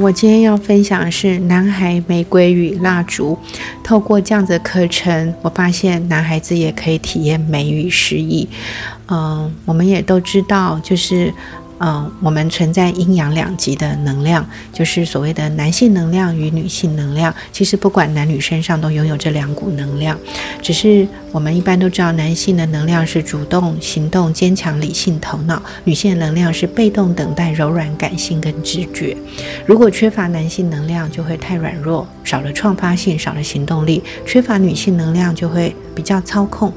我今天要分享的是男孩玫瑰与蜡烛。透过这样的课程，我发现男孩子也可以体验美与诗意。嗯，我们也都知道，就是。嗯，我们存在阴阳两极的能量，就是所谓的男性能量与女性能量。其实不管男女身上都拥有这两股能量，只是我们一般都知道，男性的能量是主动、行动、坚强、理性、头脑；女性的能量是被动、等待、柔软、感性跟直觉。如果缺乏男性能量，就会太软弱，少了创发性，少了行动力；缺乏女性能量，就会比较操控。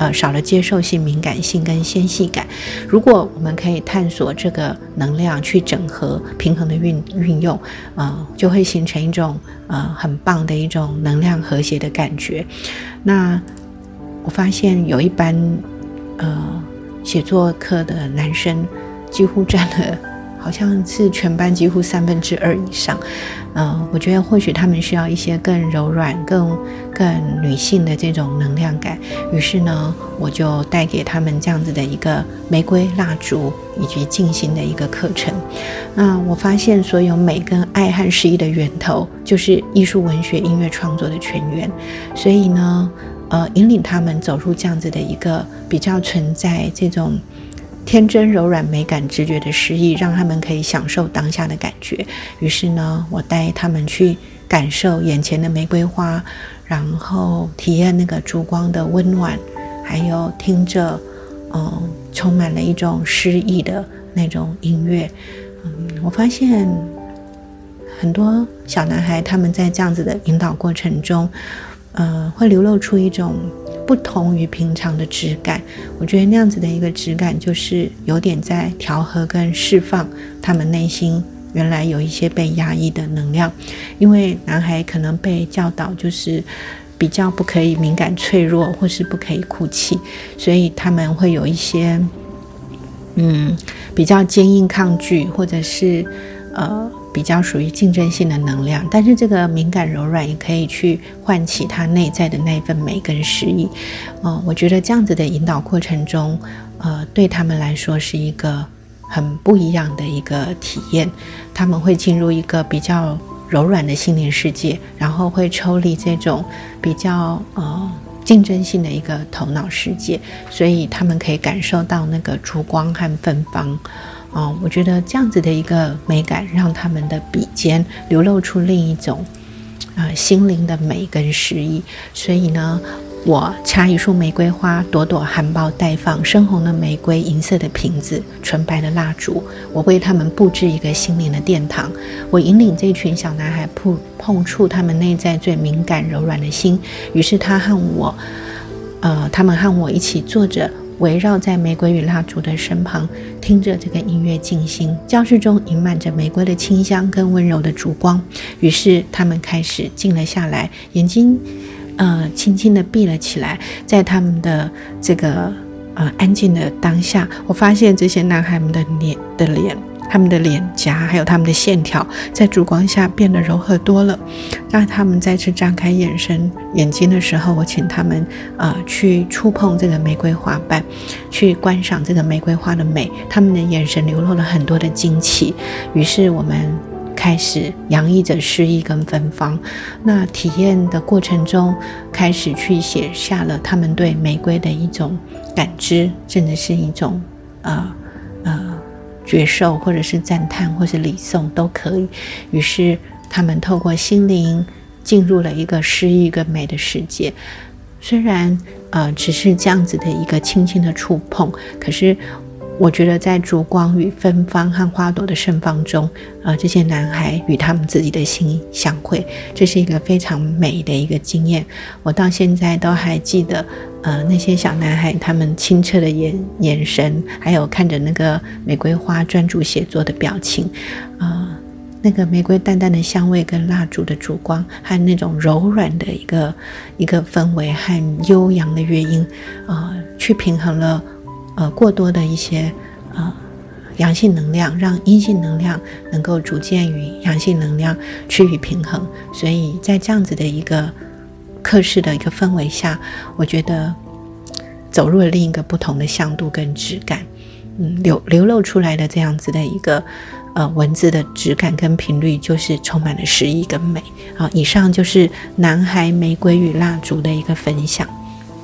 呃，少了接受性、敏感性跟纤细感。如果我们可以探索这个能量，去整合、平衡的运运用，呃，就会形成一种呃很棒的一种能量和谐的感觉。那我发现有一班呃写作课的男生，几乎占了。好像是全班几乎三分之二以上，嗯，我觉得或许他们需要一些更柔软、更更女性的这种能量感。于是呢，我就带给他们这样子的一个玫瑰蜡烛以及静心的一个课程。那我发现，所有美跟爱和诗意的源头，就是艺术、文学、音乐创作的泉源。所以呢，呃，引领他们走入这样子的一个比较存在这种。天真柔软、美感直觉的诗意，让他们可以享受当下的感觉。于是呢，我带他们去感受眼前的玫瑰花，然后体验那个烛光的温暖，还有听着，嗯，充满了一种诗意的那种音乐。嗯，我发现很多小男孩他们在这样子的引导过程中，呃，会流露出一种。不同于平常的质感，我觉得那样子的一个质感，就是有点在调和跟释放他们内心原来有一些被压抑的能量。因为男孩可能被教导就是比较不可以敏感脆弱，或是不可以哭泣，所以他们会有一些嗯比较坚硬抗拒，或者是呃。比较属于竞争性的能量，但是这个敏感柔软也可以去唤起他内在的那一份美跟诗意。嗯，我觉得这样子的引导过程中，呃，对他们来说是一个很不一样的一个体验。他们会进入一个比较柔软的心灵世界，然后会抽离这种比较呃竞争性的一个头脑世界，所以他们可以感受到那个烛光和芬芳。哦，我觉得这样子的一个美感，让他们的笔尖流露出另一种，啊，心灵的美跟诗意。所以呢，我插一束玫瑰花，朵朵含苞待放，深红的玫瑰，银色的瓶子，纯白的蜡烛，我为他们布置一个心灵的殿堂。我引领这群小男孩碰碰触他们内在最敏感柔软的心。于是他和我，呃，他们和我一起坐着。围绕在玫瑰与蜡烛的身旁，听着这个音乐进行。教室中盈满着玫瑰的清香跟温柔的烛光。于是他们开始静了下来，眼睛，呃，轻轻地闭了起来。在他们的这个呃安静的当下，我发现这些男孩们的脸的脸。他们的脸颊还有他们的线条，在烛光下变得柔和多了。当他们再次张开眼神、眼睛的时候，我请他们呃去触碰这个玫瑰花瓣，去观赏这个玫瑰花的美。他们的眼神流露了很多的惊奇。于是我们开始洋溢着诗意跟芬芳。那体验的过程中，开始去写下了他们对玫瑰的一种感知，甚至是一种呃呃。觉受，或者是赞叹，或是礼颂都可以。于是他们透过心灵进入了一个诗意跟美的世界。虽然呃只是这样子的一个轻轻的触碰，可是。我觉得在烛光与芬芳和花朵的盛放中，呃，这些男孩与他们自己的心相会，这是一个非常美的一个经验。我到现在都还记得，呃，那些小男孩他们清澈的眼眼神，还有看着那个玫瑰花专注写作的表情，啊，那个玫瑰淡淡的香味跟蜡烛的烛光，和那种柔软的一个一个氛围和悠扬的乐音，啊，去平衡了。呃，过多的一些呃阳性能量，让阴性能量能够逐渐与阳性能量趋于平衡。所以在这样子的一个课室的一个氛围下，我觉得走入了另一个不同的向度跟质感。嗯，流流露出来的这样子的一个呃文字的质感跟频率就是充满了诗意跟美。好，以上就是男孩玫瑰与蜡烛的一个分享。